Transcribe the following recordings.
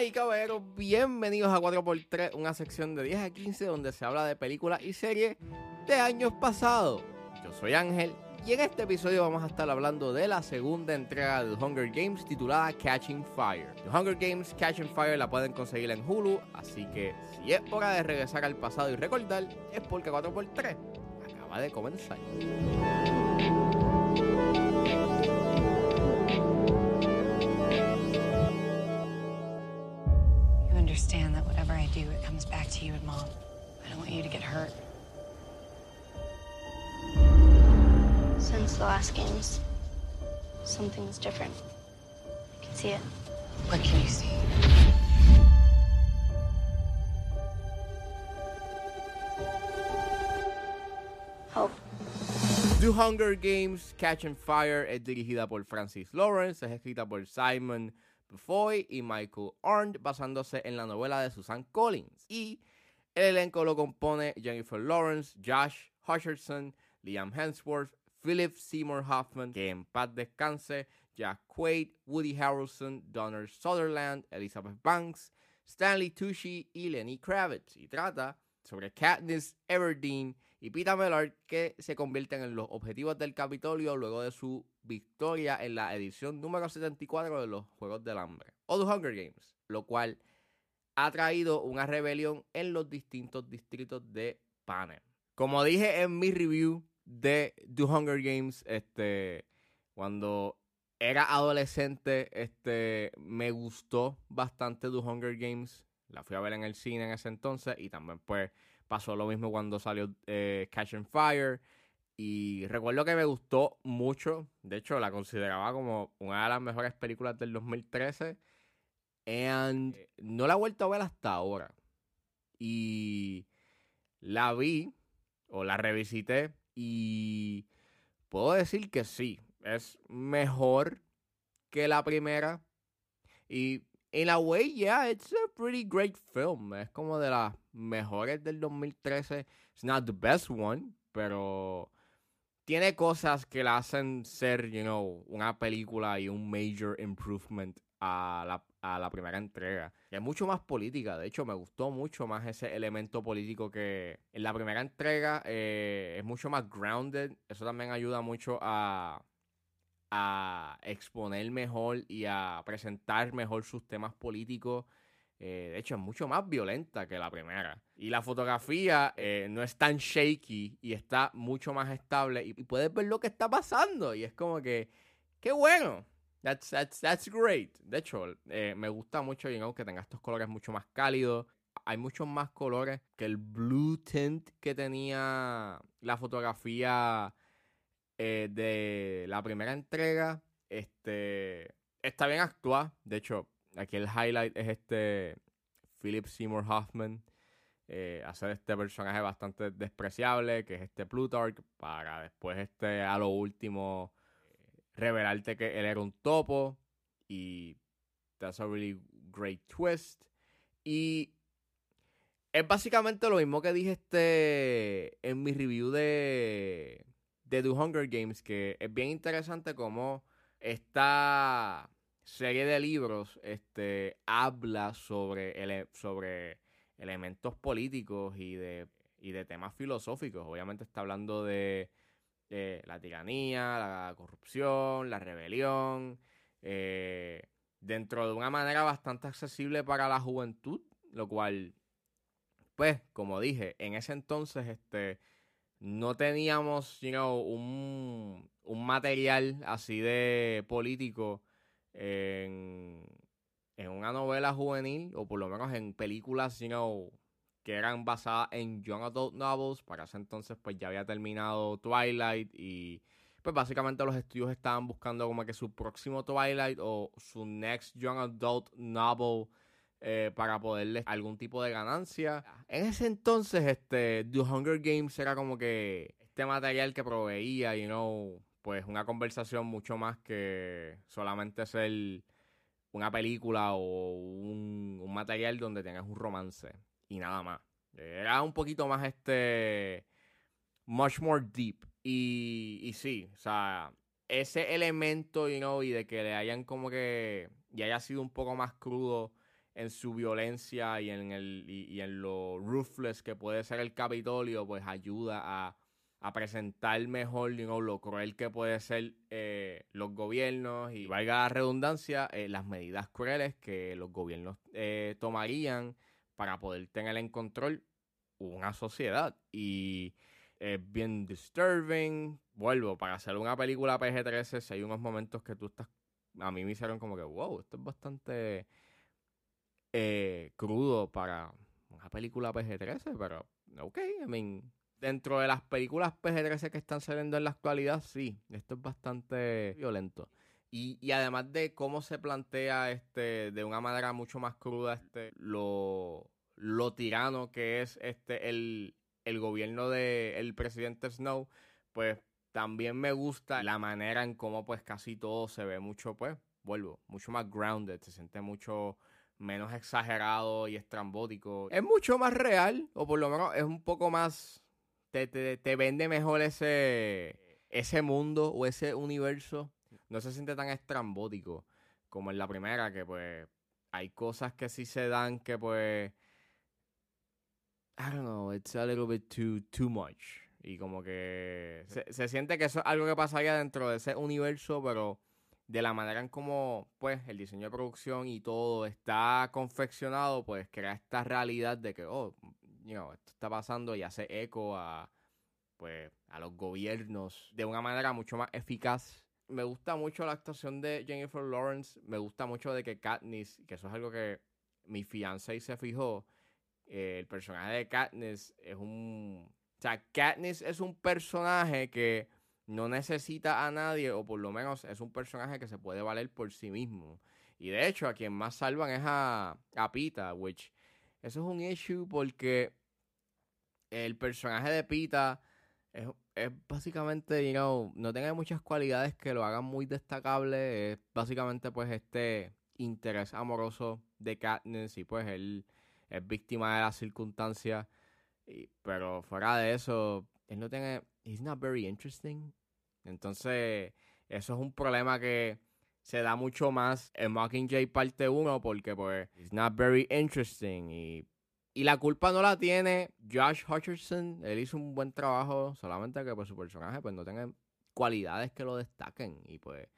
Damas y caballeros, bienvenidos a 4x3, una sección de 10 a 15 donde se habla de películas y series de años pasados. Yo soy Ángel y en este episodio vamos a estar hablando de la segunda entrega de Hunger Games titulada Catching Fire. The Hunger Games Catching Fire la pueden conseguir en Hulu, así que si es hora de regresar al pasado y recordar, es porque 4x3 acaba de comenzar. Want you to get hurt. Since the last games, something's different. I can see it. What can you see? Hope. The Hunger Games Catching Fire es dirigida por Francis Lawrence, es escrita por Simon Bufoy y Michael Arndt, basándose en la novela de Susan Collins. Y el elenco lo compone Jennifer Lawrence, Josh Hutcherson, Liam Hemsworth, Philip Seymour Hoffman, que en paz descanse, Jack Quaid, Woody Harrelson, Donner Sutherland, Elizabeth Banks, Stanley Tucci y Lenny Kravitz. Y trata sobre Katniss Everdeen y Peter Mellard que se convierten en los objetivos del Capitolio luego de su victoria en la edición número 74 de los Juegos del Hambre o The Hunger Games, lo cual ha traído una rebelión en los distintos distritos de Panem. Como dije en mi review de The Hunger Games, este, cuando era adolescente, este, me gustó bastante The Hunger Games. La fui a ver en el cine en ese entonces y también pues pasó lo mismo cuando salió eh, Catch and Fire. Y recuerdo que me gustó mucho. De hecho, la consideraba como una de las mejores películas del 2013. And no la he vuelto a ver hasta ahora. Y la vi o la revisité y puedo decir que sí, es mejor que la primera. Y in a way, yeah, it's a pretty great film. Es como de las mejores del 2013. It's not the best one, pero tiene cosas que la hacen ser, you know, una película y un major improvement a la, a la primera entrega. Es mucho más política. De hecho, me gustó mucho más ese elemento político que en la primera entrega eh, es mucho más grounded. Eso también ayuda mucho a, a exponer mejor y a presentar mejor sus temas políticos. Eh, de hecho, es mucho más violenta que la primera. Y la fotografía eh, no es tan shaky y está mucho más estable. Y puedes ver lo que está pasando. Y es como que, qué bueno. That's, that's, that's great. De hecho, eh, me gusta mucho know, que tenga estos colores mucho más cálidos. Hay muchos más colores que el blue tint que tenía la fotografía eh, de la primera entrega. Este está bien actuada. De hecho, aquí el highlight es este Philip Seymour Hoffman. Eh, hacer este personaje bastante despreciable, que es este Plutarch, para después este a lo último revelarte que él era un topo y that's a really great twist. Y es básicamente lo mismo que dije este en mi review de de The Hunger Games que es bien interesante como esta serie de libros este habla sobre ele sobre elementos políticos y de y de temas filosóficos. Obviamente está hablando de eh, la tiranía, la corrupción, la rebelión, eh, dentro de una manera bastante accesible para la juventud, lo cual, pues, como dije, en ese entonces, este, no teníamos, you un, un material así de político en, en una novela juvenil, o por lo menos en películas, you que eran basadas en young adult novels. Para ese entonces, pues ya había terminado Twilight y pues básicamente los estudios estaban buscando como que su próximo Twilight o su next young adult novel eh, para poderle algún tipo de ganancia. En ese entonces, este, The Hunger Games era como que este material que proveía, you know, pues una conversación mucho más que solamente ser una película o un, un material donde tengas un romance y nada más. Era un poquito más este. Much more deep. Y, y sí, o sea, ese elemento, you know, y de que le hayan como que. y haya sido un poco más crudo en su violencia y en, el, y, en lo ruthless que puede ser el Capitolio, pues ayuda a, presentar mejor lo cruel que puede ser eh, los gobiernos y, valga la redundancia, eh, las medidas crueles que los gobiernos eh, tomarían para poder tener en control una sociedad. Y es bien disturbing. Vuelvo, para hacer una película PG-13, si hay unos momentos que tú estás... A mí me hicieron como que, wow, esto es bastante eh, crudo para una película PG-13, pero ok, I mean, dentro de las películas PG-13 que están saliendo en la actualidad, sí, esto es bastante violento. Y, además de cómo se plantea este de una manera mucho más cruda este lo, lo tirano que es este el, el gobierno del presidente Snow, pues también me gusta la manera en cómo pues casi todo se ve mucho, pues, vuelvo, mucho más grounded, se siente mucho menos exagerado y estrambótico. Es mucho más real, o por lo menos es un poco más. Te, te, vende mejor ese, ese mundo o ese universo. No se siente tan estrambótico como en la primera, que pues hay cosas que sí se dan que pues. I don't know, it's a little bit too, too much. Y como que se, se siente que eso es algo que pasaría dentro de ese universo, pero de la manera en cómo pues el diseño de producción y todo está confeccionado, pues crea esta realidad de que, oh, esto está pasando y hace eco a, pues, a los gobiernos de una manera mucho más eficaz. Me gusta mucho la actuación de Jennifer Lawrence, me gusta mucho de que Katniss, que eso es algo que mi fiancé se fijó, eh, el personaje de Katniss es un... O sea, Katniss es un personaje que no necesita a nadie, o por lo menos es un personaje que se puede valer por sí mismo. Y de hecho, a quien más salvan es a, Pita, which eso es un issue porque el personaje de Pita es, básicamente, you know, no tiene muchas cualidades que lo hagan muy destacable. Es básicamente, pues, este interés amoroso de Katniss y, pues, él es víctima de las circunstancias. pero fuera de eso, él no tiene. He's not very interesting. Entonces, eso es un problema que se da mucho más en Mockingjay parte 1 porque pues it's not very interesting y, y la culpa no la tiene Josh Hutcherson, él hizo un buen trabajo, solamente que pues su personaje pues no tiene cualidades que lo destaquen y pues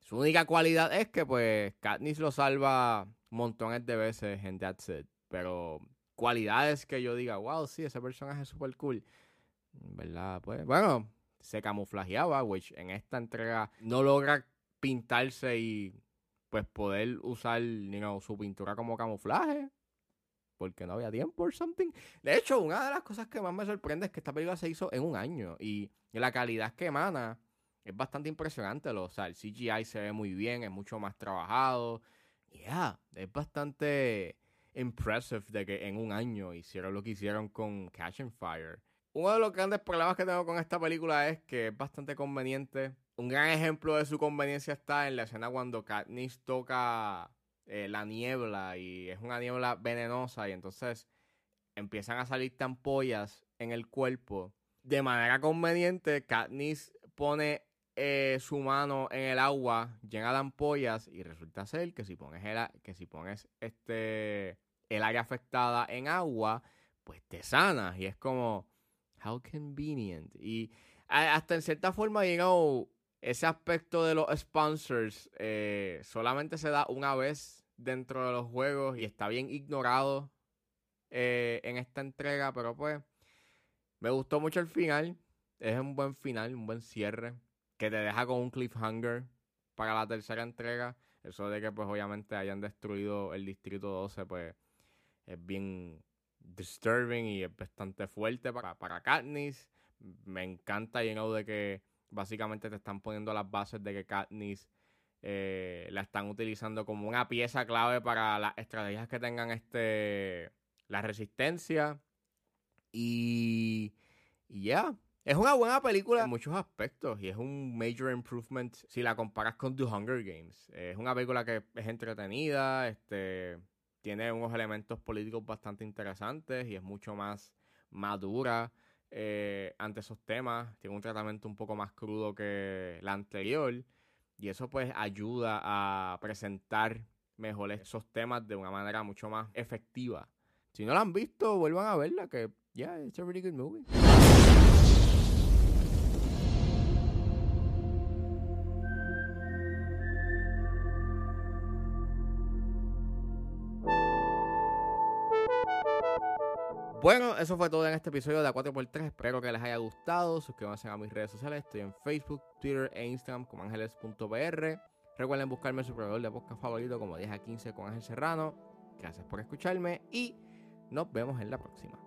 su única cualidad es que pues Katniss lo salva montones de veces en That's It, pero cualidades que yo diga, wow, sí, ese personaje es súper cool, ¿verdad? Pues bueno, se camuflajeaba, which en esta entrega no logra pintarse y pues poder usar su pintura como camuflaje. Porque no había tiempo o something. De hecho, una de las cosas que más me sorprende es que esta película se hizo en un año. Y, la calidad que emana es bastante impresionante. O sea, el CGI se ve muy bien, es mucho más trabajado. Yeah, es bastante impressive de que en un año hicieron lo que hicieron con Catch and Fire. Uno de los grandes problemas que tengo con esta película es que es bastante conveniente. Un gran ejemplo de su conveniencia está en la escena cuando Katniss toca eh, la niebla y es una niebla venenosa y entonces empiezan a salir tampollas en el cuerpo. De manera conveniente, Katniss pone eh, su mano en el agua llena de ampollas y resulta ser que si pones el, que si pones este el área afectada en agua, pues te sanas y es como How convenient. Y hasta en cierta forma, you ese aspecto de los sponsors eh, solamente se da una vez dentro de los juegos y está bien ignorado eh, en esta entrega, pero pues me gustó mucho el final. Es un buen final, un buen cierre que te deja con un cliffhanger para la tercera entrega. Eso de que pues obviamente hayan destruido el distrito 12 pues es bien disturbing y es bastante fuerte para, para Katniss. Me encanta, know, de que básicamente te están poniendo las bases de que Katniss eh, la están utilizando como una pieza clave para las estrategias que tengan este la resistencia. Y, ya, es una buena película en muchos aspectos y es un major improvement si la comparas con The Hunger Games. Es una película que es entretenida, este tiene unos elementos políticos bastante interesantes y es mucho más madura eh, ante esos temas. Tiene un tratamiento un poco más crudo que la anterior. Y eso pues ayuda a presentar mejor esos temas de una manera mucho más efectiva. Si no la han visto, vuelvan a verla, que yeah, it's a really good movie. Bueno, eso fue todo en este episodio de A4x3. Espero que les haya gustado. Suscríbanse a mis redes sociales. Estoy en Facebook, Twitter e Instagram como ángeles.br. Recuerden buscarme su proveedor de podcast favorito como 10 a 15 con Ángel Serrano. Gracias por escucharme y nos vemos en la próxima.